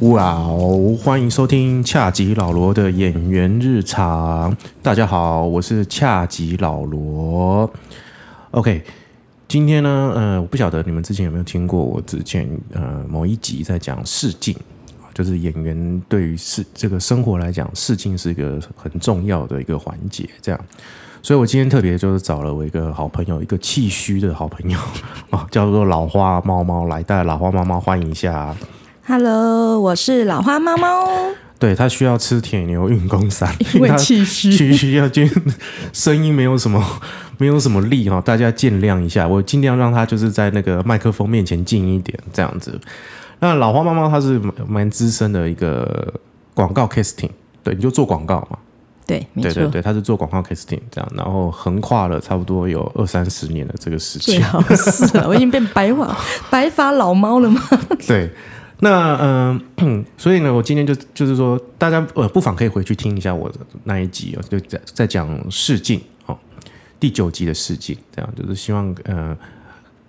哇哦！欢迎收听恰吉老罗的演员日常。大家好，我是恰吉老罗。OK，今天呢，呃，我不晓得你们之前有没有听过我之前呃某一集在讲试镜，就是演员对于事这个生活来讲，事情是一个很重要的一个环节。这样，所以我今天特别就是找了我一个好朋友，一个气虚的好朋友啊，叫做老花猫猫来带老花猫猫欢迎一下。Hello，我是老花猫猫。对他需要吃铁牛运功散，因为气虚气虚要就声音没有什么没有什么力哈，大家见谅一下，我尽量让他就是在那个麦克风面前近一点这样子。那老花猫猫他是蛮蛮资深的一个广告 casting，对，你就做广告嘛，对，对对对，他是做广告 casting 这样，然后横跨了差不多有二三十年的这个时间，最好是了，我已经变白发 白发老猫了吗？对，那嗯、所以呢，我今天就就是说，大家呃，不妨可以回去听一下我的那一集哦，就在在讲试镜哦，第九集的试镜，这样就是希望呃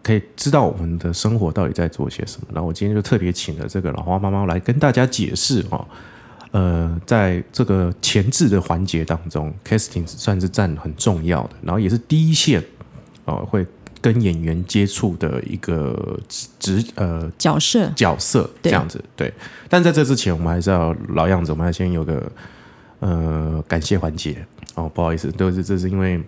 可以知道我们的生活到底在做些什么。然后我今天就特别请了这个老花妈妈来跟大家解释哦。呃，在这个前置的环节当中，casting 算是占很重要的，然后也是第一线哦，会跟演员接触的一个职呃角色角色这样子，对。但在这之前，我们还是要老样子，我们要先有个呃感谢环节哦，不好意思，都是这是因为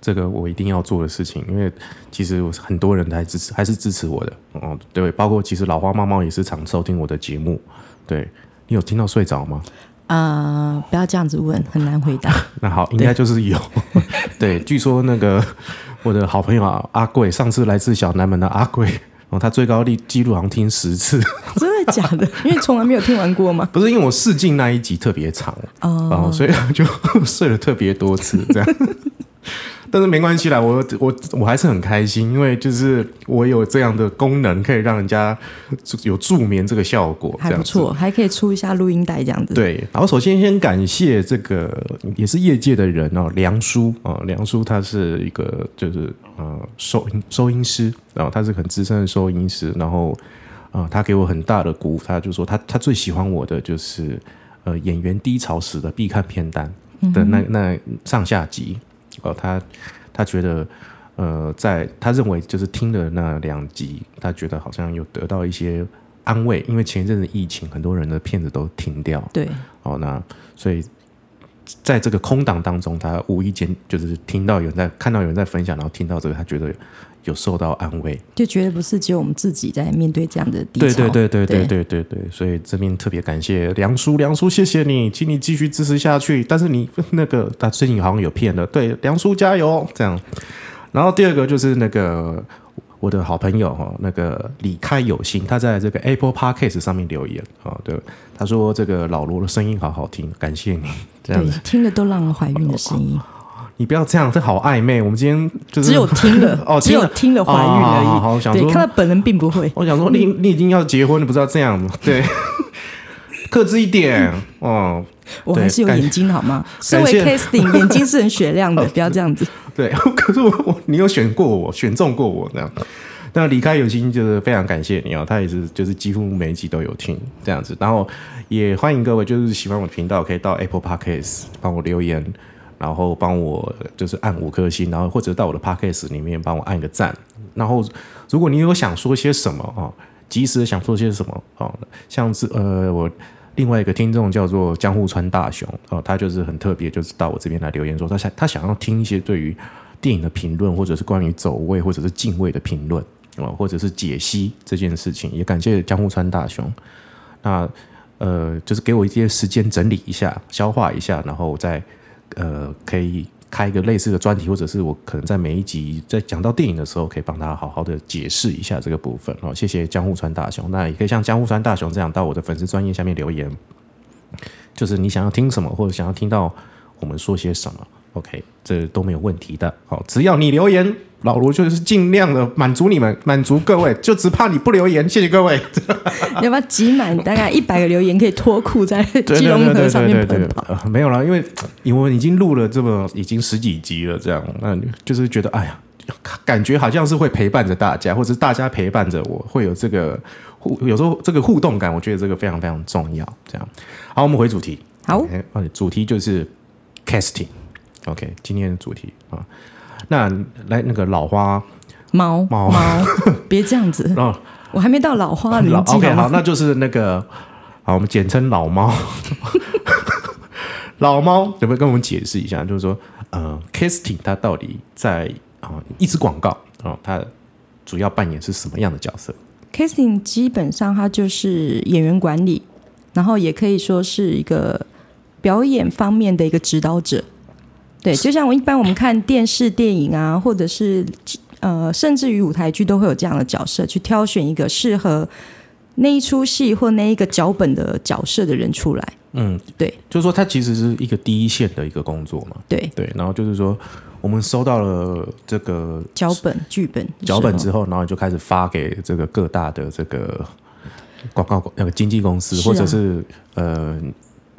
这个我一定要做的事情，因为其实我很多人还支持，还是支持我的哦，对，包括其实老花猫猫也是常收听我的节目，对你有听到睡着吗？啊、不要这样子问，很难回答。那好，应该就是有。对，据说那个 我的好朋友啊阿贵，上次来自小南门的阿贵，哦，他最高力记录好像听十次，真的假的？因为从来没有听完过吗？不是因为我试镜那一集特别长哦，哦，所以就睡了特别多次这样。但是没关系啦，我我我还是很开心，因为就是我有这样的功能，可以让人家有助眠这个效果，还不错，还可以出一下录音带这样子。，对，然后首先先感谢这个也是业界的人哦，梁叔哦，梁叔他是一个就是呃收音收音师，然后他是很资深的收音师，然后啊、呃他给我很大的鼓舞，他就说他他最喜欢我的就是呃演员低潮时的必看片单的那、那上下集哦，他他觉得。呃，在他认为就是听了那两集，他觉得好像有得到一些安慰，因为前一阵子疫情，很多人的片子都停掉，对，哦，那所以在这个空档当中，他无意间就是听到有人在看到有人在分享，然后听到这个，他觉得有受到安慰。就觉得不是只有我们自己在面对这样的低对潮。对对对对对对对，所以这边特别感谢梁叔，梁叔谢谢你，请你继续支持下去。但是你那个他最近好像有骗了，对，梁叔加油这样。然后第二个就是那个我的好朋友哈，那个李开有心，他在这个 Apple Podcast 上面留言啊，对，他说这个老罗的声音好好听，感谢你这样对子。，听了都让人怀孕的声音，你不要这样，这好暧昧。我们今天就是只有听了 哦，只有听了怀孕而已。哦好好好我想对，说看到本人并不会。我想说你你已经要结婚了，不知道这样吗？对，克制一点哦。我还是有眼睛好吗？身为 casting，眼睛是很雪亮的，不要这样子。对，可是我我你有选过我，选中过我这样。那离开有心就是非常感谢你哦，他也是就是几乎每一集都有听这样子，然后也欢迎各位就是喜欢我的频道可以到 Apple Podcast 帮我留言，然后帮我就是按五颗星，然后或者到我的 Podcast 里面帮我按个赞，然后如果你有想说些什么啊，及时想说些什么啊，像是呃我。另外一个听众叫做江户川大雄哦，他就是很特别，就是到我这边来留言说他想他想要听一些对于电影的评论，或者是关于走位或者是敬畏的评论哦，或者是解析这件事情。也感谢江户川大雄，那呃，就是给我一些时间整理一下、消化一下，然后再呃可以开一个类似的专题，或者是我可能在每一集在讲到电影的时候，可以帮大家好好的解释一下这个部分哦。谢谢江户川大雄，那也可以像江户川大雄这样到我的粉丝专业下面留言，就是你想要听什么，或者想要听到我们说些什么，OK，这都没有问题的。好，只要你留言，老罗就是尽量的满足你们，满足各位，就只怕你不留言，谢谢各位。要不要集满大概一百个留言，可以脱裤在 基隆河上面奔跑？呃没有啦，因为因为已经录了这么已经十几集了，这样，那就是觉得哎呀，感觉好像是会陪伴着大家，或者是大家陪伴着我，会有这个互，有时候这个互动感，我觉得这个非常非常重要。这样，好，我们回主题。好主题就是 casting。OK，今天的主题啊，那来那个老花猫猫猫，别这样子，哦，我还没到老花年纪 OK 好吗，那就是那个好，我们简称老猫。老猫有没有跟我们解释一下？就是说，呃，casting 它到底在啊、一支广告啊、它主要扮演是什么样的角色？casting 基本上它就是演员管理，然后也可以说是一个表演方面的一个指导者。对，就像我一般我们看电视、电影啊，或者是呃，甚至于舞台剧都会有这样的角色，去挑选一个适合那一出戏或那一个脚本的角色的人出来。嗯，对。就是说它其实是一个第一线的一个工作嘛。对，对，然后就是说，我们收到了这个脚本、剧本、脚本之后，然后就开始发给这个各大的这个广告那个经纪公司，啊。或者是呃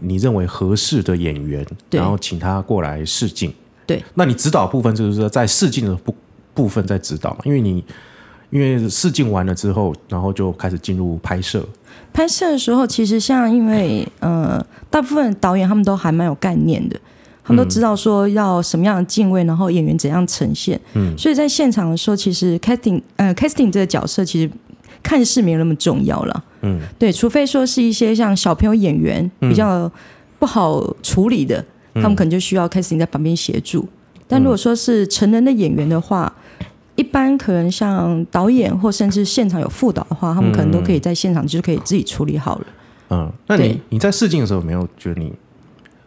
你认为合适的演员，然后请他过来试镜。对，那你指导部分就是说在试镜的部部分在指导嘛，因为你因为试镜完了之后，然后就开始进入拍摄。拍摄的时候，其实像因为呃，大部分导演他们都还蛮有概念的，他们都知道说要什么样的敬畏，然后演员怎样呈现。嗯，所以在现场的时候，其实 casting 呃 casting 这个角色其实看似没有那么重要了。嗯，对，除非说是一些像小朋友演员比较不好处理的，他们可能就需要 casting 在旁边协助。但如果说是成人的演员的话，一般可能像导演或甚至现场有副导的话，他们可能都可以在现场就可以自己处理好了。嗯，那你你在试镜的时候有没有觉得你，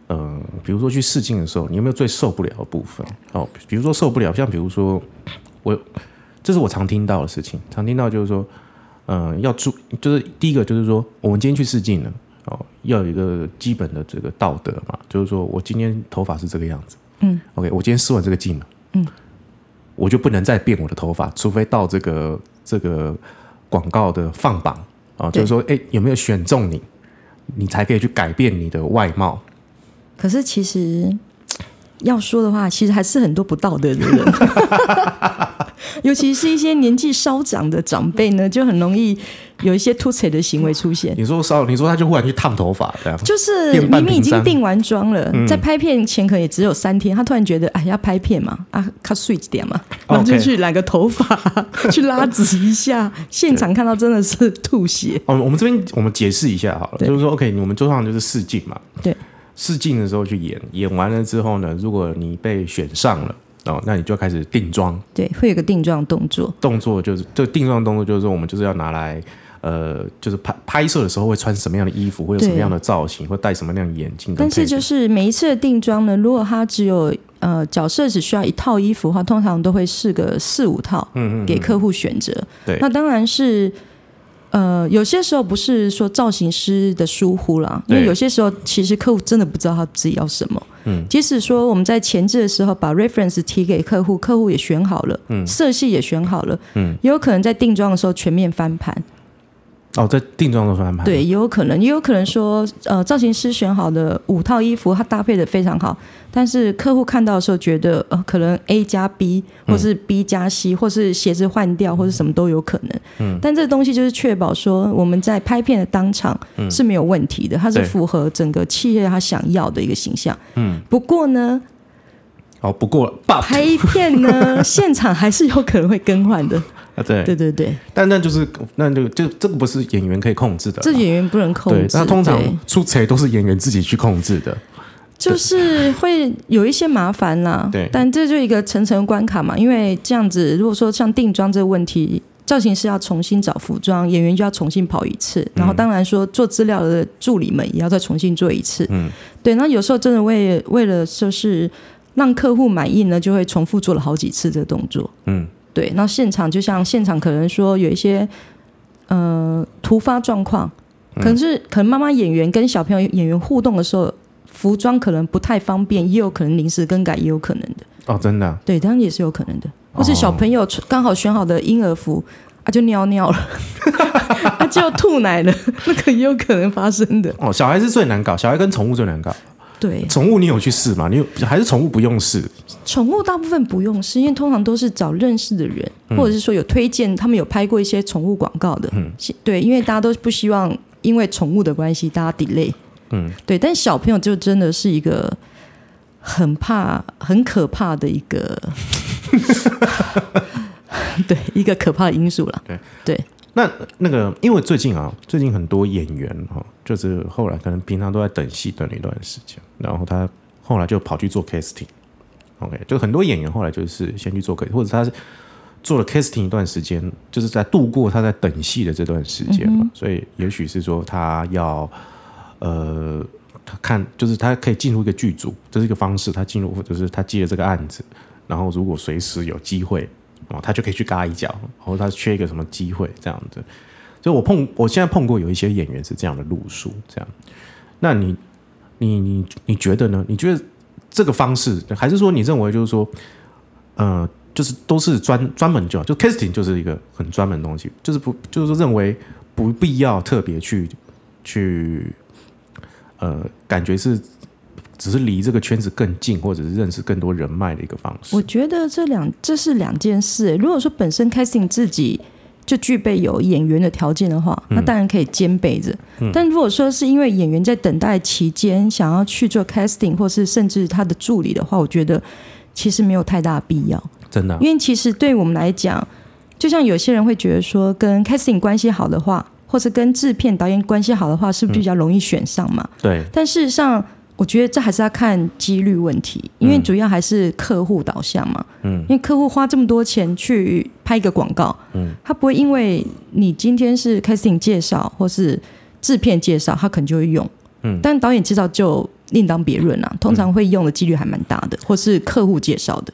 呃，比如说去试镜的时候，你有没有最受不了的部分？哦，比如说受不了，像比如说我，这是我常听到的事情，常听到就是说，嗯、要注，就是第一个就是说，我们今天去试镜了，哦，要有一个基本的这个道德嘛，就是说我今天头发是这个样子，嗯，OK，我今天试完这个镜了，嗯，我就不能再变我的头发，除非到这个这个广告的放榜啊、对就是说，哎，有没有选中你？你才可以去改变你的外貌。可是其实要说的话，其实还是很多不道德的人，尤其是一些年纪稍长的长辈呢，就很容易有一些突踩的行为出现。你说稍，你说他就忽然去烫头发这样，就是明明已经定完妆了，在拍片前可能也只有三天，他突然觉得哎要拍片嘛，啊，他 sweet 点嘛，然后就去染个头发，去拉直一下，现场看到真的是吐血。哦，我们这边我们解释一下好了，就是说，OK，我们桌上就是试镜嘛，对，试镜的时候去演，演完了之后呢，如果你被选上了，哦，那你就开始定妆，对，会有个定妆动作，动作就是这个定妆动作就是说，我们就是要拿来。呃，就是拍拍摄的时候会穿什么样的衣服，会有什么对样的造型，会戴什么样的眼镜。但是就是每一次的定妆呢，如果它只有呃角色只需要一套衣服的话，通常都会试个四五套，嗯嗯，给客户选择。对那当然是。呃，有些时候不是说造型师的疏忽啦，因为有些时候其实客户真的不知道他自己要什么。嗯，即使说我们在前置的时候把 reference 提给客户，客户也选好了，嗯。色系也选好了，嗯，也有可能在定妆的时候全面翻盘。哦，在定妆的时候安排，对，也有可能，也有可能说，呃，造型师选好的五套衣服，它搭配的非常好，但是客户看到的时候觉得，呃，可能 A 加 B，或是 B 加 C，、或是鞋子换掉，或是什么都有可能。嗯，但这个东西就是确保说我们在拍片的当场是没有问题的，它是符合整个企业他想要的一个形象。嗯，不过呢，哦，不过拍片呢，现场还是有可能会更换的。啊，对，对对对，但那就是那就就这个不是演员可以控制的啦，这演员不能控对，制。那通常出错都是演员自己去控制的。就是会有一些麻烦啦，对。但这就一个层层关卡嘛，因为这样子，如果说像定妆这个问题，造型师要重新找服装，演员就要重新跑一次，然后当然说做资料的助理们也要再重新做一次，嗯，对，那有时候真的为为了就是让客户满意呢，就会重复做了好几次这个动作，嗯，对，那现场就像现场可能说有一些呃突发状况，可能是可能妈妈演员跟小朋友演员互动的时候，服装可能不太方便，也有可能临时更改，也有可能的。哦，真的啊、对，当然也是有可能的。或是小朋友刚好选好的婴儿服啊就尿尿了，啊就要吐奶了，那个也有可能发生的。哦，小孩是最难搞，小孩跟宠物最难搞。对，宠物你有去试吗？你有还是宠物不用试？宠物大部分不用试，因为通常都是找认识的人，或者是说有推荐，他们有拍过一些宠物广告的。嗯，对，因为大家都不希望因为宠物的关系大家 delay。嗯，对，但小朋友就真的是一个很怕、很可怕的一个，对，一个可怕的因素了。对对。那那个，因为最近啊，最近很多演员哈，就是后来可能平常都在等戏等了一段时间，然后他后来就跑去做 casting，OK，就很多演员后来就是先去做 casting，或者他是做了 casting 一段时间，就是在度过他在等戏的这段时间嘛，所以也许是说他要呃，他看就是他可以进入一个剧组，这是一个方式，他进入或者是他接了这个案子，然后如果随时有机会。哦，他就可以去嘎一脚，然后他缺一个什么机会这样子，所以我碰我现在碰过有一些演员是这样的路数，这样。那你你你你觉得呢？你觉得这个方式，还是说你认为就是说，呃，就是都是专专门就就 casting 就是一个很专门的东西，就是不就是说认为不必要特别去去，呃，感觉是。只是离这个圈子更近，或者是认识更多人脉的一个方式。我觉得这两这是两件事。如果说本身 casting 自己就具备有演员的条件的话，那当然可以兼备着。但如果说是因为演员在等待期间想要去做 casting，或是甚至他的助理的话，我觉得其实没有太大必要。真的，因为其实对我们来讲，就像有些人会觉得说，跟 casting 关系好的话，或是跟制片导演关系好的话，是不是比较容易选上嘛？对。但事实上。我觉得这还是要看几率问题，因为主要还是客户导向嘛。嗯，因为客户花这么多钱去拍一个广告，嗯，他不会因为你今天是 casting 介绍或是制片介绍，他可能就会用。嗯，但导演介绍就另当别论啦。通常会用的几率还蛮大的，或是客户介绍的。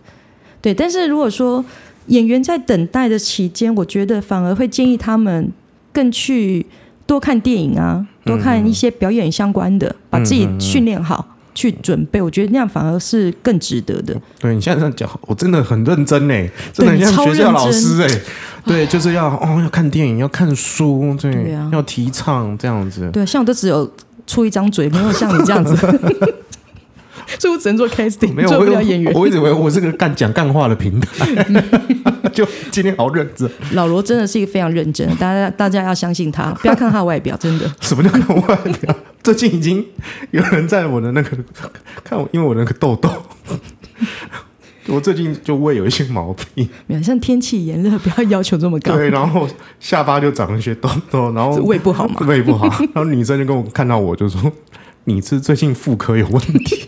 对，但是如果说演员在等待的期间，我觉得反而会建议他们更去。多看电影啊，多看一些表演相关的，把自己训练好，去准备。我觉得那样反而是更值得的。对你现在这样讲，我真的很认真哎，真的像学校老师哎，对，就是要哦，要看电影，要看书，对，要提倡这样子。对，像我都只有出一张嘴，没有像你这样子。所以我只能做 casting，没有不了演员。我一直以为我是个干讲干话的平台，就今天好认真。老罗真的是一个非常认真，大家大家要相信他，不要看他的外表，真的。什么叫看外表？最近已经有人在我的那个看我，因为我那个痘痘，我最近就胃有一些毛病。没有像天气炎热，不要要求这么高。对，然后下巴就长了一些痘痘，然后胃不好嘛，胃不好。然后女生就跟我看到我就说：“你是最近妇科有问题。”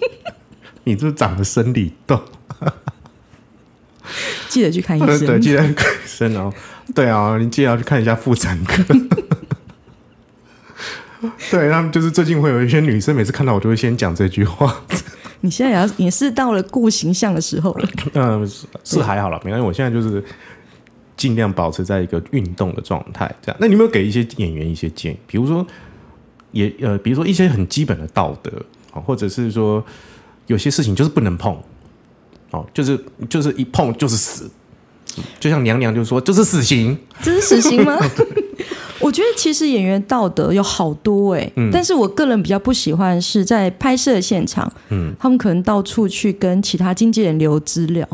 你是长的生理痘，记得去看医生。对，记得看医生哦。对啊，你记得要去看一下妇产科。对，他们就是最近会有一些女生，每次看到我就会先讲这句话。你现在也要也是到了顾形象的时候了。嗯，是还好了，没关系。我现在就是尽量保持在一个运动的状态，这样。那你有没有给一些演员一些建议？比如说，也呃，比如说一些很基本的道德啊，或者是说。有些事情就是不能碰，哦，就是就是一碰就是死，就像娘娘就说就是死刑，这是死刑吗？我觉得其实演员道德有好多哎，但是我个人比较不喜欢是在拍摄现场，嗯，他们可能到处去跟其他经纪人留资料，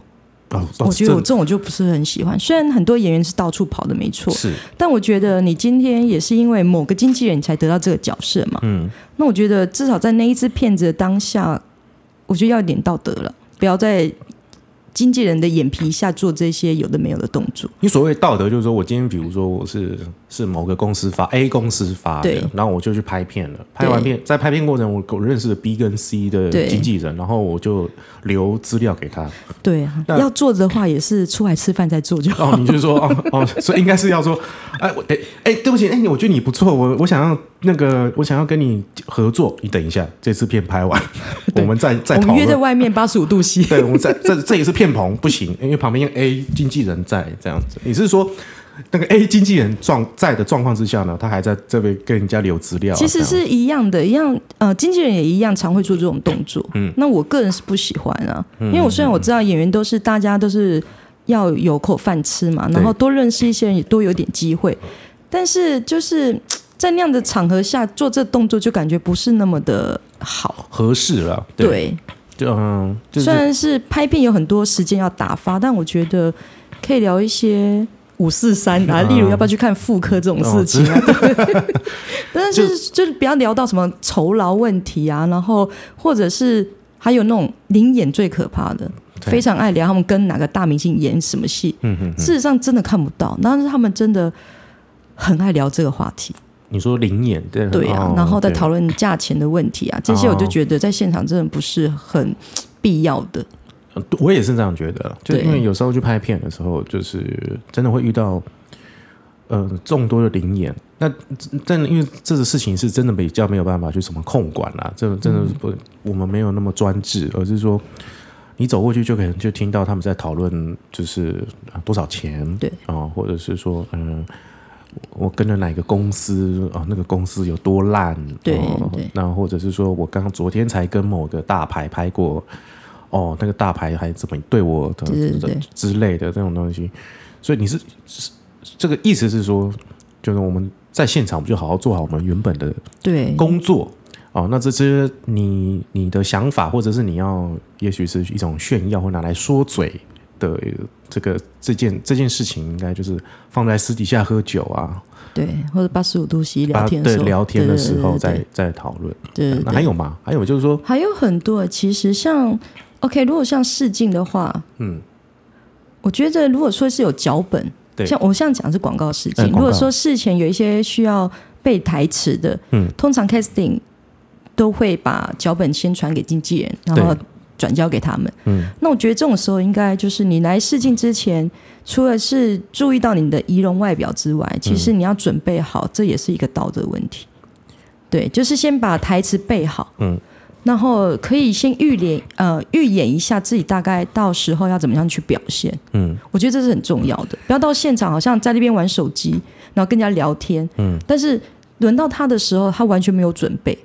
哦，我觉得我这种就不是很喜欢。虽然很多演员是到处跑的没错，是，但我觉得你今天也是因为某个经纪人才得到这个角色嘛，嗯，那我觉得至少在那一支片子的当下。我觉得要点道德了，不要在经纪人的眼皮下做这些有的没有的动作。你所谓道德，就是说我今天比如说我是是某个公司发 A 公司发的，然后我就去拍片了。拍完片，在拍片过程，我我认识了 B 跟 C 的经纪人，然后我就留资料给他。对啊，要做的话也是出来吃饭再做就好。哦，你就说哦哦，所以应该是要说，哎我哎哎，对不起，哎，我觉得你不错，我我想要。那个，我想要跟你合作，你等一下，这次片拍完，我们再再讨论。约在外面八十五度 C。对，我们在这这也是片棚，不行，因为旁边 A 经纪人在这样子。你是说那个 A 经纪人状在的状况之下呢，他还在这边跟人家留资料？其实是一样的，一样呃，经纪人也一样常会做这种动作。嗯，那我个人是不喜欢啊，因为我虽然我知道演员都是大家都是。要有口饭吃嘛，然后多认识一些人，也多有点机会。但是就是在那样的场合下做这动作，就感觉不是那么的好合适了。对，就嗯，虽然是拍片有很多时间要打发，但我觉得可以聊一些五四三啊，例如要不要去看妇科这种事情啊。但是就是不要聊到什么酬劳问题啊，然后或者是还有那种灵演最可怕的。非常爱聊他们跟哪个大明星演什么戏，嗯嗯，事实上真的看不到，但是他们真的很爱聊这个话题。你说灵眼对对啊，然后再讨论价钱的问题啊，这些我就觉得在现场真的不是很必要的。我也是这样觉得，就因为有时候去拍片的时候，就是真的会遇到呃众多的灵眼，那真的因为这个事情是真的比较没有办法去什么控管啦，这真的不我们没有那么专制，而是说。你走过去就可能就听到他们在讨论，就是多少钱，对。啊，或者是说，嗯，我跟了哪个公司啊，那个公司有多烂，对对，那或者是说我刚昨天才跟某个大牌拍过，哦，那个大牌还怎么对我的之类的这种东西，所以你是这个意思是说，就是我们在现场不就好好做好我们原本的对。工作。哦，那这些你你的想法，或者是你要，也许是一种炫耀或拿来说嘴的这个这件这件事情，应该就是放在私底下喝酒啊，对，或者八十五度 C 聊天对聊天的时候再再讨论。对，那还有吗？还有就是说，还有很多。其实像 OK，如果像试镜的话，嗯，我觉得如果说是有脚本，对，像我现在讲是广告试镜，如果说事前有一些需要背台词的，嗯，通常 casting。都会把脚本先传给经纪人，然后转交给他们。嗯，那我觉得这种时候应该就是你来试镜之前，除了是注意到你的仪容外表之外，其实你要准备好，这也是一个道德问题。对，就是先把台词背好，嗯，然后可以先预演呃预演一下自己大概到时候要怎么样去表现。嗯，我觉得这是很重要的，不要到现场好像在那边玩手机，然后跟人家聊天。嗯，但是轮到他的时候，他完全没有准备。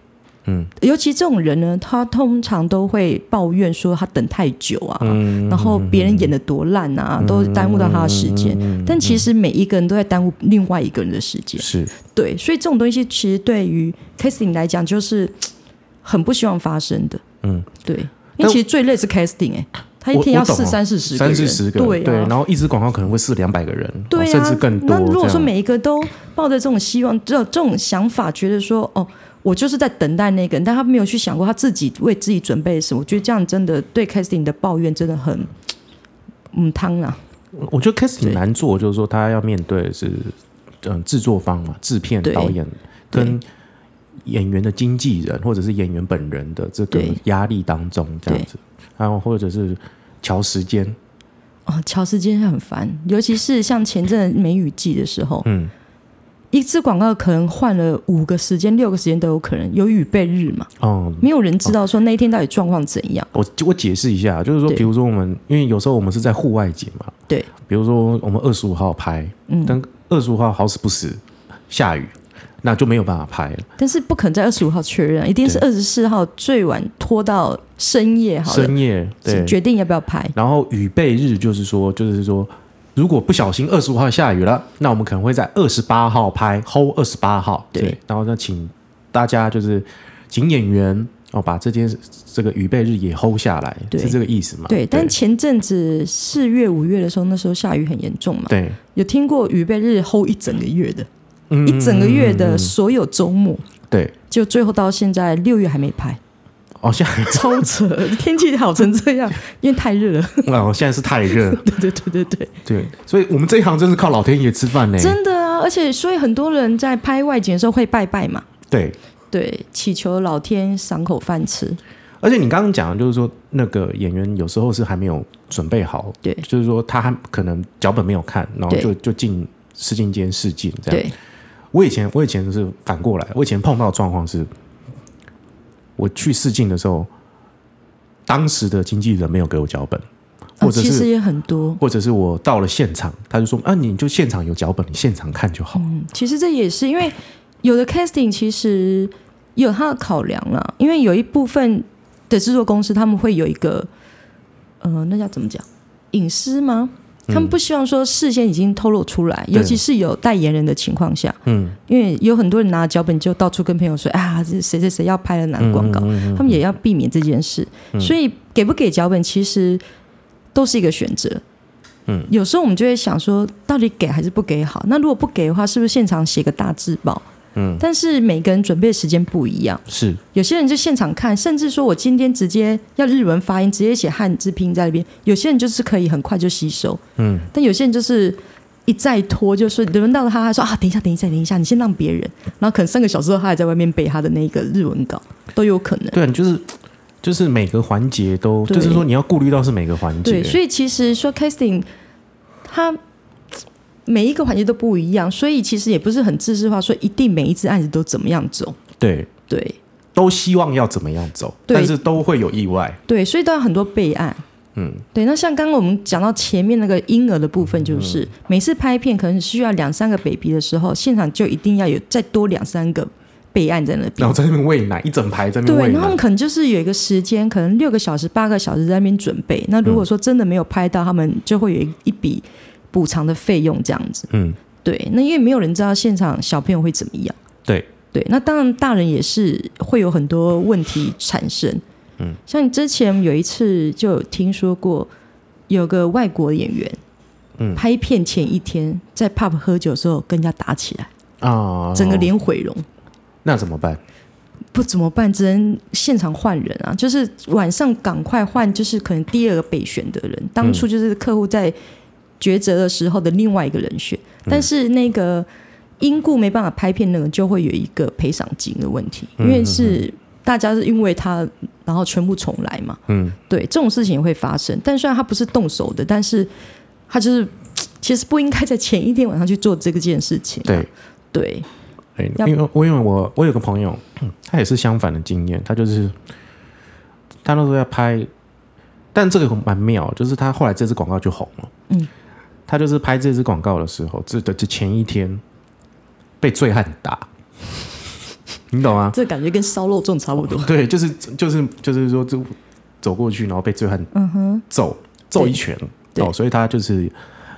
嗯，尤其这种人呢，他通常都会抱怨说他等太久啊，然后别人演的多烂啊，都耽误到他的时间。但其实每一个人都在耽误另外一个人的时间，是对。所以这种东西其实对于 casting 来讲，就是很不希望发生的。嗯，对，因为其实最累是 casting 哎，他一天要试三四十、三四十个，对对，然后一支广告可能会试两百个人，对甚至更多。那如果说每一个都抱着这种希望、这这种想法，觉得说哦。我就是在等待那个人，但他没有去想过他自己为自己准备什么。我觉得这样真的对 casting 的抱怨真的很，嗯，汤啊。我觉得 casting 难做，就是说他要面对是嗯制作方嘛，制片、导演跟演员的经纪人或者是演员本人的这个压力当中这样子，然后或者是调时间。哦，调时间很烦，尤其是像前阵梅雨季的时候，嗯。一次广告可能换了五个时间、六个时间都有可能，有预备日嘛？哦，没有人知道说那一天到底状况怎样。我我解释一下，就是说，比如说我们，因为有时候我们是在户外景嘛，对。比如说我们二十五号拍，嗯，但二十五号好死不死下雨，那就没有办法拍了。但是不可能在二十五号确认，一定是二十四号最晚拖到深夜，好深夜对，决定要不要拍。然后预备日就是说，就是说。如果不小心二十五号下雨了，那我们可能会在二十八号拍，hold 二十八号。对，然后呢，请大家就是请演员哦，把这件这个预备日也 hold 下来，是这个意思吗？对。但前阵子四月、五月的时候，那时候下雨很严重嘛。对。有听过预备日 hold 一整个月的，一整个月的所有周末。对。就最后到现在六月还没拍。哦，现在超扯，天气好成这样，因为太热了。哦，现在是太热。对对对对对对，所以我们这一行真是靠老天爷吃饭呢。真的啊，而且所以很多人在拍外景的时候会拜拜嘛。对对，祈求老天赏口饭吃。而且你刚刚讲的就是说，那个演员有时候是还没有准备好，对，就是说他还可能脚本没有看，然后就就进试镜间试镜这样。我以前我以前是反过来，我以前碰到的状况是。我去试镜的时候，当时的经纪人没有给我脚本，或者是其实也很多，或者是我到了现场，他就说啊，你就现场有脚本，你现场看就好。嗯，其实这也是因为有的 casting 其实有他的考量了，因为有一部分的制作公司他们会有一个，呃，那叫怎么讲，隐私吗？他们不希望说事先已经透露出来，尤其是有代言人的情况下，嗯，因为有很多人拿脚本就到处跟朋友说啊，这谁谁谁要拍了哪个广告，嗯他们也要避免这件事，所以给不给脚本其实都是一个选择。嗯，有时候我们就会想说，到底给还是不给好？那如果不给的话，是不是现场写个大字报？嗯，但是每个人准备的时间不一样，是。有些人就现场看，甚至说我今天直接要日文发音，直接写汉字拼音在那边。有些人就是可以很快就吸收，嗯，但有些人就是一再拖，就是轮到了他，他说啊，等一下，等一下，等一下，你先让别人，然后可能三个小时后他还在外面背他的那个日文稿，都有可能。对，就是就是每个环节都，就是说你要顾虑到是每个环节，对，所以其实说 casting，它每一个环节都不一样，所以其实也不是很自私化，说一定每一只案子都怎么样走。对对都希望要怎么样走，但是都会有意外，对，所以都有很多备案。嗯，对，那像刚刚我们讲到前面那个婴儿的部分，就是、嗯每次拍片可能需要两三个 baby 的时候，现场就一定要有再多两三个备案在那边然后。在那边喂奶，一整排在那边对，喂奶，然后他们可能就是有一个时间，可能六个小时、八个小时在那边准备。那如果说真的没有拍到，他们就会有一一笔补偿的费用这样子。嗯，对，那因为没有人知道现场小朋友会怎么样。对对，那当然大人也是会有很多问题产生。嗯，像你之前有一次就有听说过，有个外国演员，嗯拍片前一天在 pub 喝酒的时候跟人家打起来，啊，整个脸毁容。那怎么办？不怎么办？只能现场换人啊！就是晚上赶快换，就是可能第二个备选的人。当初就是客户在抉择的时候的另外一个人选，但是那个因故没办法拍片，那个就会有一个赔偿金的问题，因为是大家是因为他，然后全部重来嘛。嗯，对，这种事情也会发生。但虽然他不是动手的，但是他就是 其实不应该在前一天晚上去做这个件事情、啊对。对，因为我因为我我有个朋友，他也是相反的经验，他就是他那时候要拍，但这个蛮妙，就是他后来这支广告就红了。嗯，他就是拍这支广告的时候，这的这前一天被醉汉打，你懂吗？这感觉跟烧肉粽差不多。对，就是就是就是说，就走过去，然后被醉汉嗯哼，揍揍一拳哦，所以他就是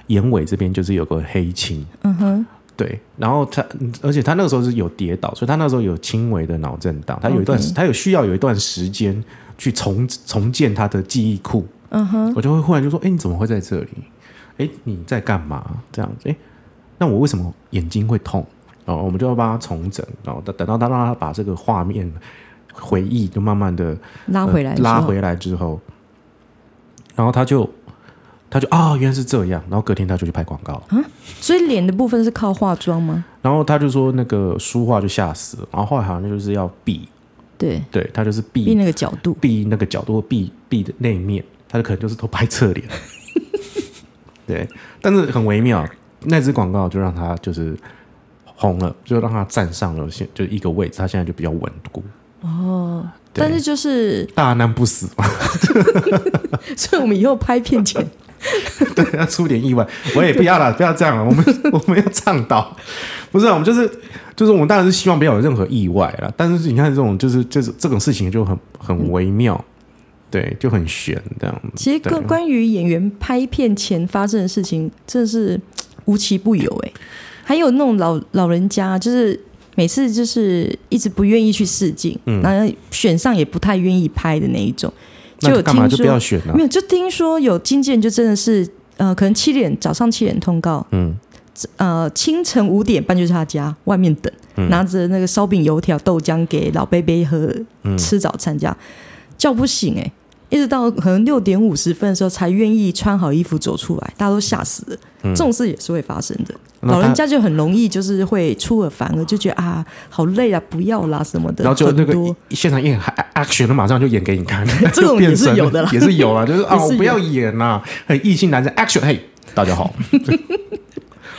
眼尾这边就是有个黑青。嗯哼。对，然后他，而且他那个时候是有跌倒，所以他那时候有轻微的脑震荡，他有一段他有需要有一段时间去重重建他的记忆库。嗯哼，我就会忽然就说：“哎，你怎么会在这里？哎，你在干嘛？这样子？哎，那我为什么眼睛会痛？然后我们就要帮他重整，然后等等到他让他把这个画面回忆就慢慢的拉回来、呃拉回来之后，然后他就他就啊、原来是这样，然后隔天他就去拍广告啊。所以脸的部分是靠化妆吗？然后他就说那个书画就吓死了，然后后来好像就是要避，对，对他就是闭避那个角度。避那个角度，避避的那一面，他就可能就是都拍侧脸，对，但是很微妙，那支广告就让他就是红了，就让他站上了现就一个位置，他现在就比较稳固，哦，对但是就是，大难不死嘛，所以我们以后拍片前，对，要出点意外，我也不要了，不要这样了，我们我们要倡导，不是、啊，我们就是就是我们当然是希望不要有任何意外了，但是你看这种就是就是这种事情就很很微妙，对，就很悬这样子。其实对。关关于演员拍片前发生的事情，真的是无奇不有哎、还有那种老老人家，就是每次就是一直不愿意去试镜，嗯。然后选上也不太愿意拍的那一种，就有听说不要选呢、没有，就听说有经纪人就真的是，呃，可能七点早上七点通告，嗯，呃，清晨五点半就去他家外面等，嗯。拿着那个烧饼、油条、豆浆给老贝贝喝，嗯。吃早餐，这样叫不醒哎、一直到可能六点五十分的时候才愿意穿好衣服走出来，大家都吓死了。这种事也是会发生的，老人家就很容易就是会出尔反尔，就觉得啊好累啊，不要啦什么的，然后就那个现场演 action 的马上就演给你看，这种也是有的啦。也是有啦，就是啊，是我不要演啦，很异性男生 action，嘿，大家好，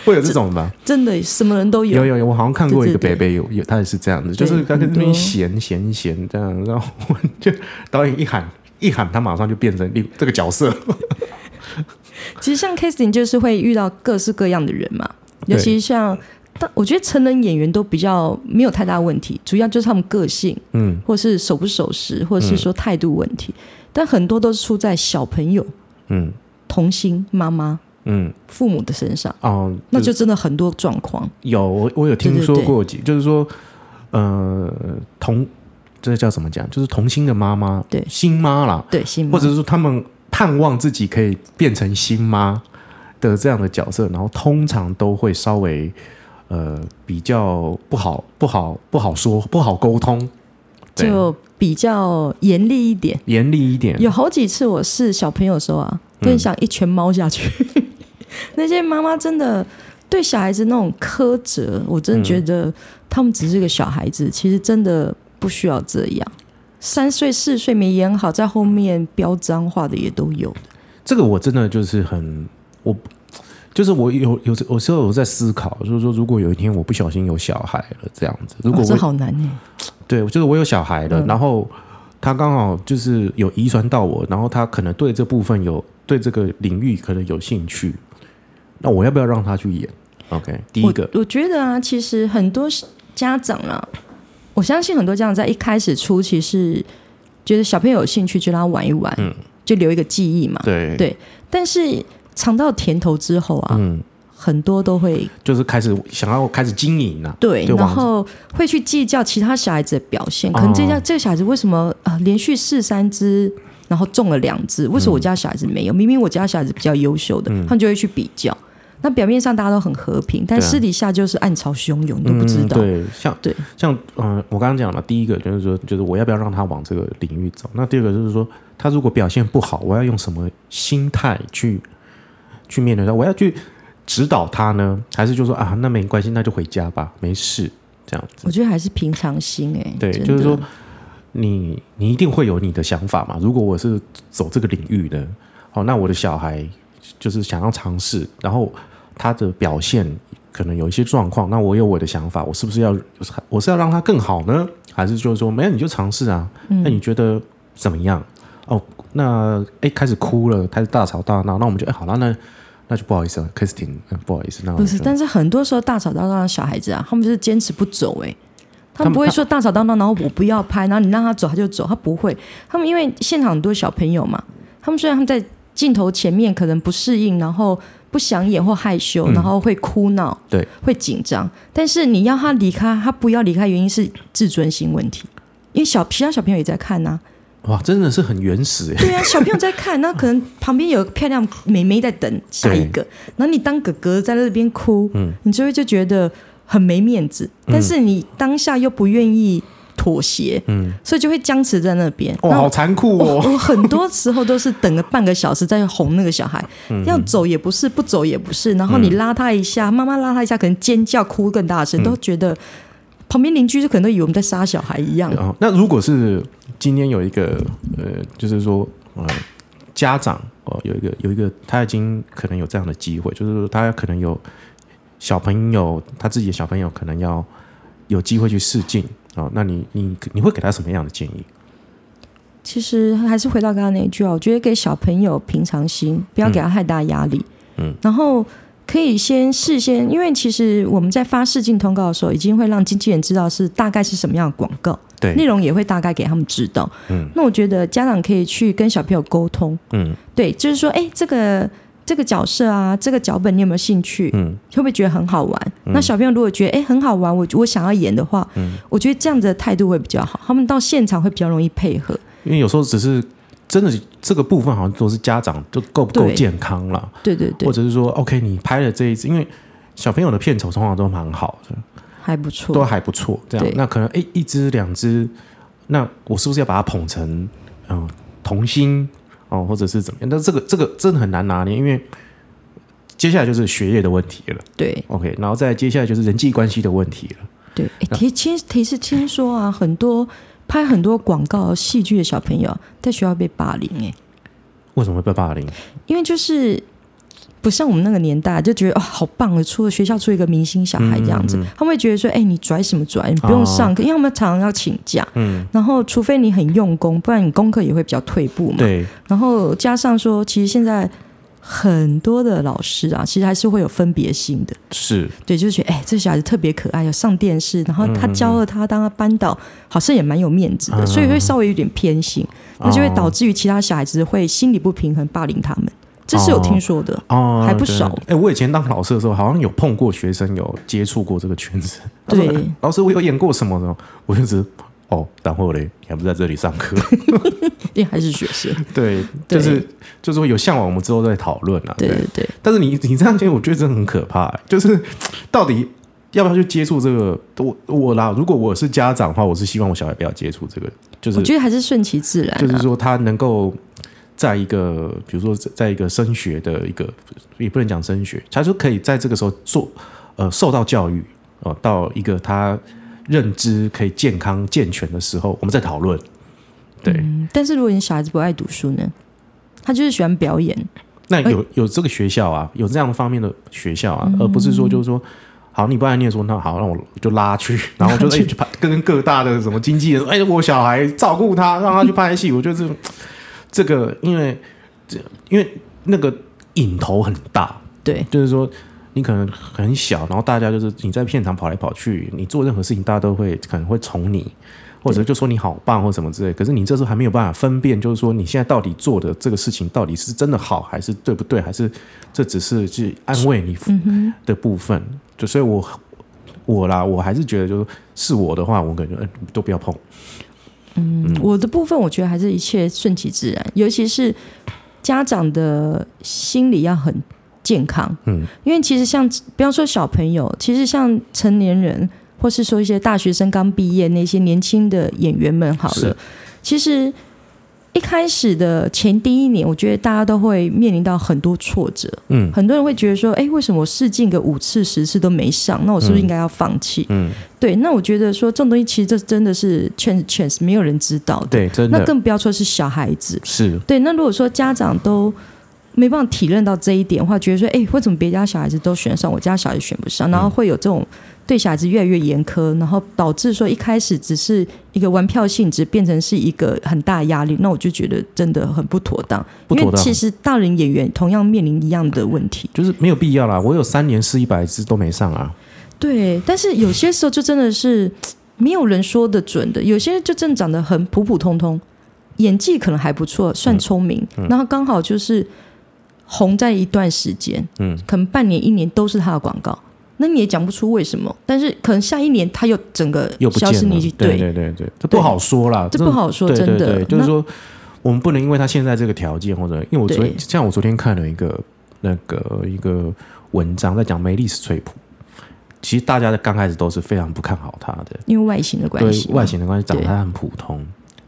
会有这种吧？真的什么人都有。有有有，我好像看过一个对对。对北北有有，他也是这样子，就是他跟那边闲闲闲这样，然后我就 导演一喊一喊，他马上就变成另这个角色，其实像 casting 就是会遇到各式各样的人嘛，尤其像，但我觉得成人演员都比较没有太大问题，主要就是他们个性，嗯，或是守不守时，或者是说态度问题。但很多都是出在小朋友、嗯。童星妈妈嗯，父母的身上，哦，那就真的很多状况。有我我有听对对对。说过几，就是说，呃，同这叫怎么讲？就是童心的妈妈，对。新妈啦，对，新或者是说他们盼望自己可以变成新妈的这样的角色，然后通常都会稍微呃比较不好不好不好说不好沟通，就比较严厉一点。严厉一点，有好几次我是小朋友的时候啊，更想一拳猫下去。那些妈妈真的对小孩子那种苛责，我真的觉得他们只是个小孩子，其实真的不需要这样。三岁四岁没演好，在后面飙脏话的也都有。这个我真的就是很我。就是我有有有时候我在思考，就是说，如果有一天我不小心有小孩了，这样子，如果哇，我、这好难耶。对，就是我有小孩了，嗯然后他刚好就是有遗传到我，然后他可能对这部分有对这个领域可能有兴趣，那我要不要让他去演？OK，第一个，我，我觉得啊，其实很多家长啊，我相信很多家长在一开始初期是觉得小朋友有兴趣就让他玩一玩，嗯就留一个记忆嘛。对对但是尝到甜头之后啊，嗯，很多都会就是开始想要开始经营了、对，然后会去计较其他小孩子的表现，可能这家、哦这个小孩子为什么啊、呃连续试三只，然后中了两只，为什么我家小孩子没有？明明我家小孩子比较优秀的，嗯他们就会去比较。那表面上大家都很和平，但私底下就是暗潮汹涌，你都不知道。嗯、对，像对像嗯、呃我刚刚讲了，第一个就是说，就是我要不要让他往这个领域走？那第二个就是说，他如果表现不好，我要用什么心态去去面对他？我要去指导他呢，还是就说啊，那没关系，那就回家吧，没事，这样子。我觉得还是平常心哎、对，就是说，你你一定会有你的想法嘛。如果我是走这个领域的，好，那我的小孩就是想要尝试，然后他的表现可能有一些状况，那我有我的想法，我是不是要我是要让他更好呢，还是就是说没有你就尝试啊？嗯那你觉得怎么样？哦，那哎开始哭了，开始大吵大闹，那我们就哎好了，那那就不好意思了嗯、不好意思，那我不是，但是很多时候大吵大闹的小孩子啊，他们就是坚持不走哎、他们不会说大吵大闹，然后我不要拍，然后你让他走他就走，他不会。他们因为现场很多小朋友嘛，他们虽然他们在镜头前面可能不适应，然后不想演或害羞，嗯。然后会哭闹，对，会紧张，但是你要他离开，他不要离开，原因是自尊心问题。因为小其他小朋友也在看呐、哇，真的是很原始哎，对啊，小朋友在看，那 可能旁边有个漂亮妹妹在等下一个，然后你当哥哥在那边哭，嗯。你就会就觉得很没面子，但是你当下又不愿意妥协，嗯，所以就会僵持在那边。哇，那好残酷哦，我很多时候都是等个半个小时在哄那个小孩，嗯。要走也不是，不走也不是，然后你拉他一下，妈妈拉他一下，可能尖叫哭更大嗯。声，都觉得旁边邻居就可能都以为我们在杀小孩一样。哦，那如果是今天有一个呃，就是说呃，家长哦，有一个有一个他已经可能有这样的机会，就是说他可能有小朋友，他自己的小朋友可能要有机会去试镜哦，那你你你会给他什么样的建议？其实还是回到刚刚那一句啊，我觉得给小朋友平常心，不要给他太大压力。嗯，然后可以先事先，因为其实我们在发试镜通告的时候，已经会让经纪人知道是大概是什么样的广告，对内，容也会大概给他们知道。嗯那我觉得家长可以去跟小朋友沟通，嗯对，就是说，哎，这个这个角色啊，这个脚本你有没有兴趣？嗯会不会觉得很好玩？那小朋友如果觉得哎很好玩，我我想要演的话，嗯我觉得这样子的态度会比较好，他们到现场会比较容易配合。因为有时候只是真的这个部分好像都是家长就够不够健康了，对对对或，者是说 OK，你拍了这一支，因为小朋友的片酬通常都蛮好的。还不错。都还不错。这样，那可能诶一只两只，那我是不是要把它捧成嗯童星哦，或者是怎么样？但这个这个真的很难拿捏，因为接下来就是学业的问题了。对 OK，然后再接下来就是人际关系的问题了。对，诶提听提示听说啊，很多拍很多广告、戏剧的小朋友在学校被霸凌哎、为什么会被霸凌？因为就是不像我们那个年代就觉得哦好棒了，出了学校出一个明星小孩这样子，嗯嗯他们会觉得说，哎、你拽什么拽？你不用上课，因为他们常常要请假，嗯，然后除非你很用功，不然你功课也会比较退步嘛。对，然后加上说，其实现在很多的老师啊，其实还是会有分别心的。是，对，就是觉得哎，这小孩子特别可爱，要上电视，然后他教了他当他班导，好像也蛮有面子的，嗯所以会稍微有点偏心，那就会导哦致于其他小孩子会心理不平衡，霸凌他们。这是有听说的。哦，还不少哎、我以前当老师的时候，好像有碰过学生有接触过这个圈子。对哎老师，我有演过什么呢？我就是哦，然后嘞，你还不在这里上课？你还是学生。对，就是就是说有向往，我们之后再讨论啊。对对对，但是你你这样讲，我觉得真的很可怕、就是到底要不要去接触这个？我我啦，如果我是家长的话，我是希望我小孩不要接触这个，就是我觉得还是顺其自然、啊。就是说他能够在一个，比如说在一个升学的一个，也不能讲升学，他就可以在这个时候做呃受到教育哦、到一个他认知可以健康健全的时候，我们再讨论。对，嗯但是如果你小孩子不爱读书呢，他就是喜欢表演，那有有这个学校啊，有这样的方面的学校啊，嗯而不是说就是说。好，你不爱念书，那好，那我就拉去，然后就哎、去拍，跟各大的什么经纪人说，哎、我小孩照顾他，让他去拍戏。我觉得这这个，因为这因为那个瘾头很大，对就是说你可能很小，然后大家就是你在片场跑来跑去，你做任何事情，大家都会可能会宠你，或者就说你好棒或什么之类。可是你这时候还没有办法分辨，就是说你现在到底做的这个事情到底是真的好，还是对不对，还是这只是去安慰你的部分。就所以我，我啦，我还是觉得，就是是我的话，我感觉、呃、都不要碰。嗯，我的部分我觉得还是一切顺其自然，尤其是家长的心理要很健康。嗯，因为其实像不要说小朋友，其实像成年人，或是说一些大学生刚毕业那些年轻的演员们，好了，其实一开始的前第一年，我觉得大家都会面临到很多挫折，嗯很多人会觉得说，哎，为什么我试镜个五次十次都没上？那我是不是应该要放弃？嗯，对，那我觉得说这种东西其实这真的是 chance chance，没有人知道的。对，真的那更不要说是小孩子。是对，那如果说家长都没办法体认到这一点的话，觉得说，哎，为什么别家小孩子都选上，我家小孩选不上？然后会有这种对小孩子越来越严苛，然后导致说一开始只是一个玩票性质，变成是一个很大压力。那我就觉得真的很不妥当，不妥当因为其实大人演员同样面临一样的问题。就是没有必要啦。我有三年试一百次都没上啊。对，但是有些时候就真的是没有人说的准的，有些人就真的长得很普普通通，演技可能还不错，算聪明，然后刚好就是红在一段时间，嗯，可能半年一年都是他的广告，那你也讲不出为什么，但是可能下一年他又整个又不消失对。对对对，这不好说啦，这不好说，真的，就是说我们不能因为他现在这个条件，或者因为我昨天对像我昨天看了一个那个一个文章，在讲梅丽史翠普，其实大家在刚开始都是非常不看好他的，因为外形的关系嘛，外形的关系，长得他很普通。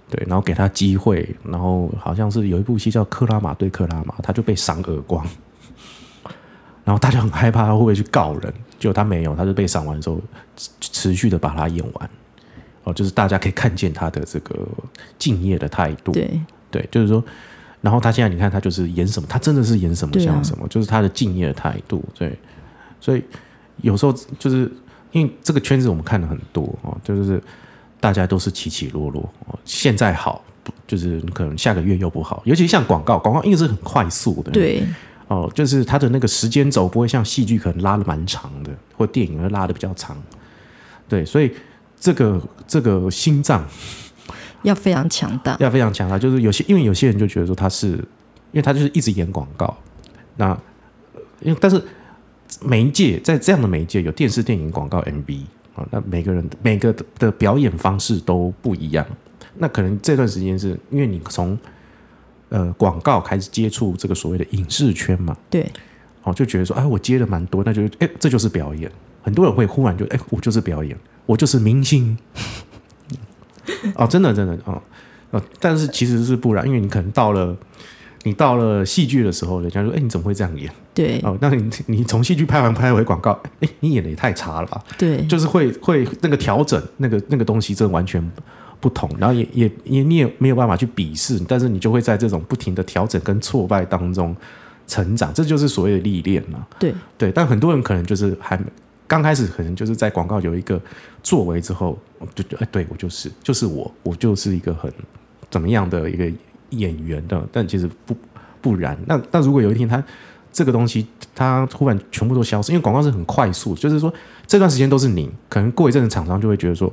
对，然后给他机会，然后好像是有一部戏叫《克拉玛对克拉玛》，他就被赏耳光，然后大家很害怕他会不会去告人，结果他没有，他就被赏完之后持持续的把它演完。哦，就是大家可以看见他的这个敬业的态度，对。对，就是说，然后他现在你看他就是演什么，他真的是演什么像什么，就是他的敬业的态度，对，所以有时候就是因为这个圈子我们看了很多哦，就是大家都是起起落落哦，现在好，就是可能下个月又不好，尤其像广告，广告因为是很快速的，对。哦，就是它的那个时间轴不会像戏剧可能拉的蛮长的，或电影会拉的比较长，对，所以这个这个心脏 要非常强大，要非常强大，就是有些因为有些人就觉得说他是，因为他就是一直演广告，那呃因为但是媒介在这样的媒介有电视、电影、广告、MV 啊，那每个人每个的的表演方式都不一样。那可能这段时间是因为你从呃广告开始接触这个所谓的影视圈嘛，对哦，就觉得说，哎，我接的蛮多，那就哎，这就是表演。很多人会忽然就，哎，我就是表演，我就是明星。哦，真的，真的，哦，呃，但是其实是不然，因为你可能到了你到了戏剧的时候，人家说，哎，你怎么会这样演？对哦，那你你从戏剧拍完拍回广告，哎，你演的也太差了吧？对，就是会会那个调整那个那个东西，真的完全不同，然后也也也你也没有办法去鄙视，但是你就会在这种不停的调整跟挫败当中成长，这就是所谓的历练嘛。对对，但很多人可能就是还刚开始，可能就是在广告有一个作为之后，就就哎，对我就是就是我，我就是一个很怎么样的一个演员的，但其实不不然。那那如果有一天他这个东西它突然全部都消失，因为广告是很快速，就是说这段时间都是你，可能过一阵子厂商就会觉得说，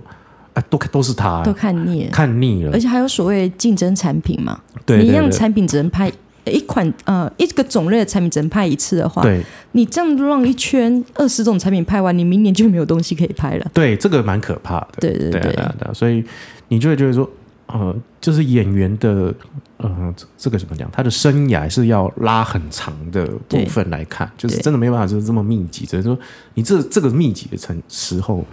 啊，都都是他、都看腻了。看腻了而，且还有所谓竞争产品嘛，你一样产品只能拍一款呃一个种类的产品只能拍一次的话，对你这样让一圈二十种产品拍完，你明年就没有东西可以拍了。对，这个蛮可怕的。对对对所以你就会觉得说，呃，就是演员的，呃，这这个怎么讲？他的生涯是要拉很长的部分来看，就是真的没办法，就是这么密集。只能说你这这个密集的层时候，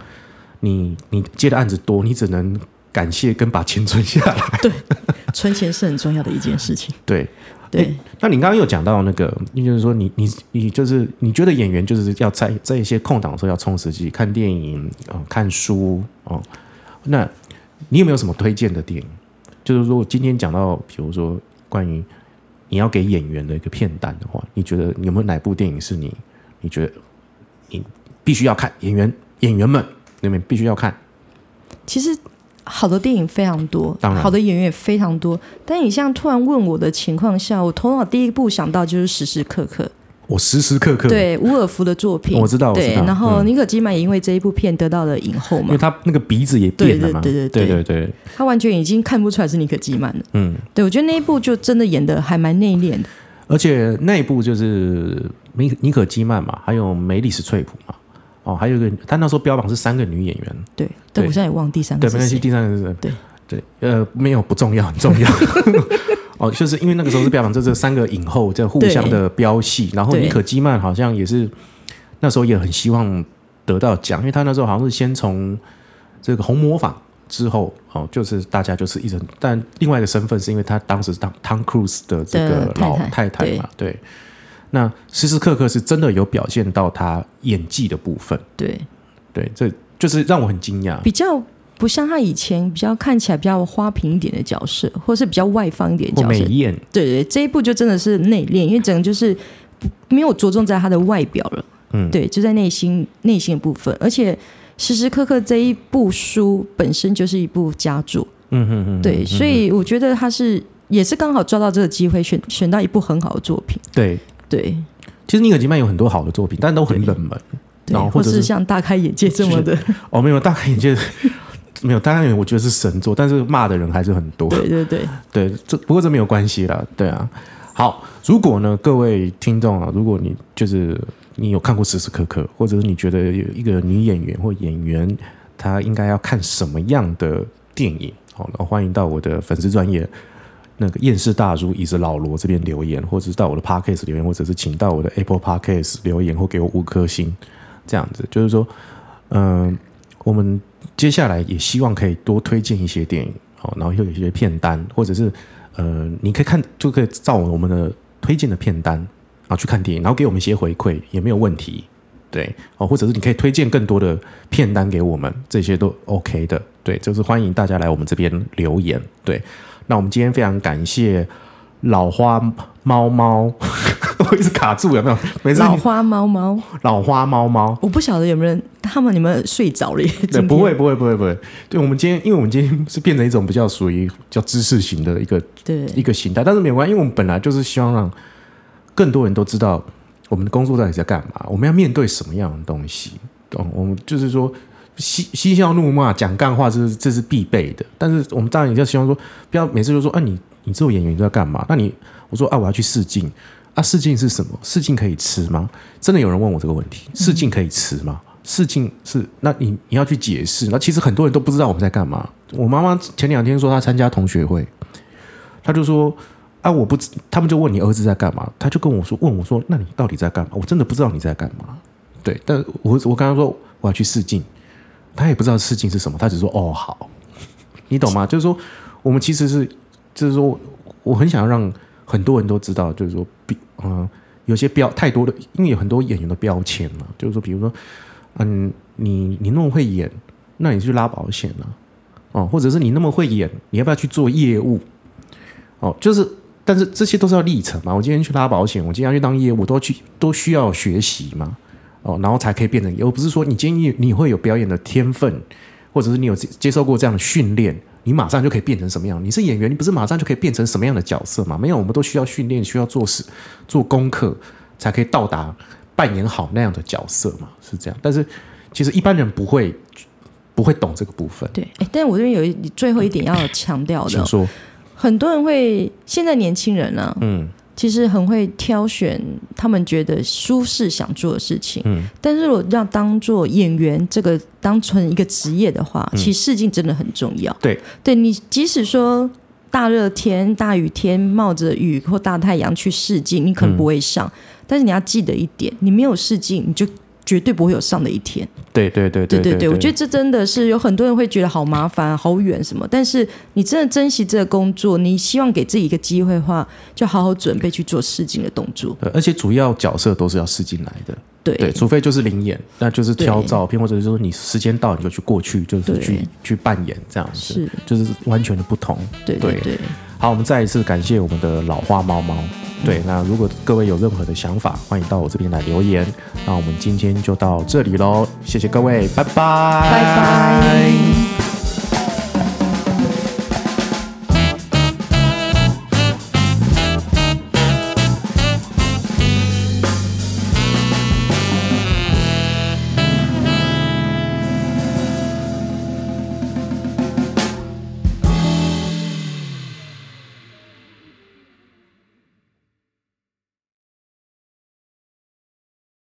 你你接的案子多，你只能感谢跟把钱存下来。对存钱是很重要的一件事情。对，对，那你刚刚有讲到那个，就是说你你你就是你觉得演员就是要在在一些空档的时候要充实自己，看电影啊、呃看书哦、那你有没有什么推荐的电影？就是说今天讲到，比如说关于你要给演员的一个片单的话，你觉得你有没有哪部电影是你你觉得你必须要看演员演员们你们必须要看？其实好的电影非常多，当然好的演员也非常多。但你像突然问我的情况下，我头脑第一步想到就是时时刻刻，我时时刻刻，对伍尔夫的作品，我知道对，然后嗯尼可基曼也因为这一部片得到了影后嘛。因为，他那个鼻子也变了嘛，对对对对对。对对，他完全已经看不出来是尼可基曼了。嗯。对我觉得那一部就真的演的还蛮内敛的，而且那一部就是尼尼可基曼嘛，还有梅丽史翠普嘛，哦，还有一个，他那时候标榜是三个女演员，对，但我现在也忘第三对，个对没关系，第三个是，对。对，呃，没有不重要，很重要。哦，就是因为那个时候是标榜这这三个影后在互相的飙戏，然后对。尼可基曼好像也是那时候也很希望得到奖，因为他那时候好像是先从这个红模仿之后，哦，就是大家就是一直，但另外一个身份是因为他当时当汤 Cruise 的这个老的太太太太嘛，对。那时时刻刻是真的有表现到他演技的部分，对，对，这就是让我很惊讶。比较不像他以前比较看起来比较花瓶一点的角色，或是比较外放一点的角色。美艳，对对，这一部就真的是内敛，因为整个就是没有着重在他的外表了，嗯。对，就在内心内心的部分，而且时时刻刻这一部书本身就是一部佳作，嗯哼哼，对，所以我觉得他是也是刚好抓到这个机会选选到一部很好的作品，对。对。其实尼可基曼有很多好的作品，但都很冷门。对然后，或者是像大开眼界这么的，哦，没有，大开眼界没有，当然我觉得是神作，但是骂的人还是很多。对对对，对，这不过这没有关系啦，对啊。好，如果呢，各位听众啊，如果你就是你有看过《时时刻刻》，或者是你觉得有一个女演员或演员，她应该要看什么样的电影，好，那欢迎到我的粉丝专业那个厌世大叔以及老罗这边留言，或者是到我的 Podcast 留言，或者是请到我的 Apple Podcast 留言，或给我五颗星，这样子，就是说，嗯、我们接下来也希望可以多推荐一些电影，好，然后又有一些片单，或者是呃，你可以看，就可以照我们的推荐的片单，然后去看电影，然后给我们一些回馈，也没有问题。对，哦，或者是你可以推荐更多的片单给我们，这些都 OK 的。对，就是欢迎大家来我们这边留言。对，那我们今天非常感谢老花猫猫，我一直卡住，有没有？每次老花猫猫，老花猫猫，我不晓得有没有人他们你们睡着了耶？对，不会，不会，不会，不会。对，我们今天，因为我们今天是变成一种比较属于叫知识型的一个对一个形态，但是没有关系，因为我们本来就是希望让更多人都知道我们的工作到底在干嘛，我们要面对什么样的东西。懂？我们就是说嬉嬉笑怒骂、讲干话，这是这是必备的。但是我们当然也要希望说，不要每次就说啊，你你做演员你都在干嘛？那你我说啊，我要去试镜啊，试镜是什么？试镜可以吃吗？真的有人问我这个问题，试镜可以吃吗？试镜是，那你你要去解释。那其实很多人都不知道我们在干嘛。我妈妈前两天说她参加同学会，她就说啊，我不知，他们就问你儿子在干嘛，他就跟我说，问我说，那你到底在干嘛？我真的不知道你在干嘛。对，但我我刚刚说我要去试镜，他也不知道试镜是什么，他只说哦好，你懂吗？就是说我们其实是，就是说我很想要让很多人都知道，就是说，比嗯、有些标太多的，因为有很多演员的标签嘛，就是说，比如说，嗯，你你那么会演，那你去拉保险啊，哦，或者是你那么会演，你要不要去做业务？哦，就是，但是这些都是要历程嘛。我今天去拉保险，我今天要去当业务，都去都需要学习嘛。哦，然后才可以变成，而不是说你今天你会有表演的天分，或者是你有接受过这样的训练，你马上就可以变成什么样？你是演员，你不是马上就可以变成什么样的角色吗？没有，我们都需要训练，需要做事、做功课，才可以到达扮演好那样的角色嘛？是这样。但是其实一般人不会不会懂这个部分。对，哎，但是我这边有一最后一点要强调的哦，请说，很多人会现在年轻人呢、嗯其实很会挑选他们觉得舒适想做的事情。嗯，但是如果要当做演员这个当成一个职业的话，其实试镜真的很重要。对，对你即使说大热天、大雨天，冒着雨或大太阳去试镜，你可能不会上。但是你要记得一点，你没有试镜，你就绝对不会有上的一天。对对对对对我觉得这真的是有很多人会觉得好麻烦、好远什么。但是你真的珍惜这个工作，你希望给自己一个机会的话，就好好准备去做试镜的动作。对而且主要角色都是要试进来的。对对，除非就是灵演，那就是挑照片，或者是说你时间到你就去过去，就是去去扮演这样子，是，就是完全的不同。对对对，好，我们再一次感谢我们的老花猫猫。对，那如果各位有任何的想法，欢迎到我这边来留言。那我们今天就到这里喽，谢谢各位，拜拜，拜拜。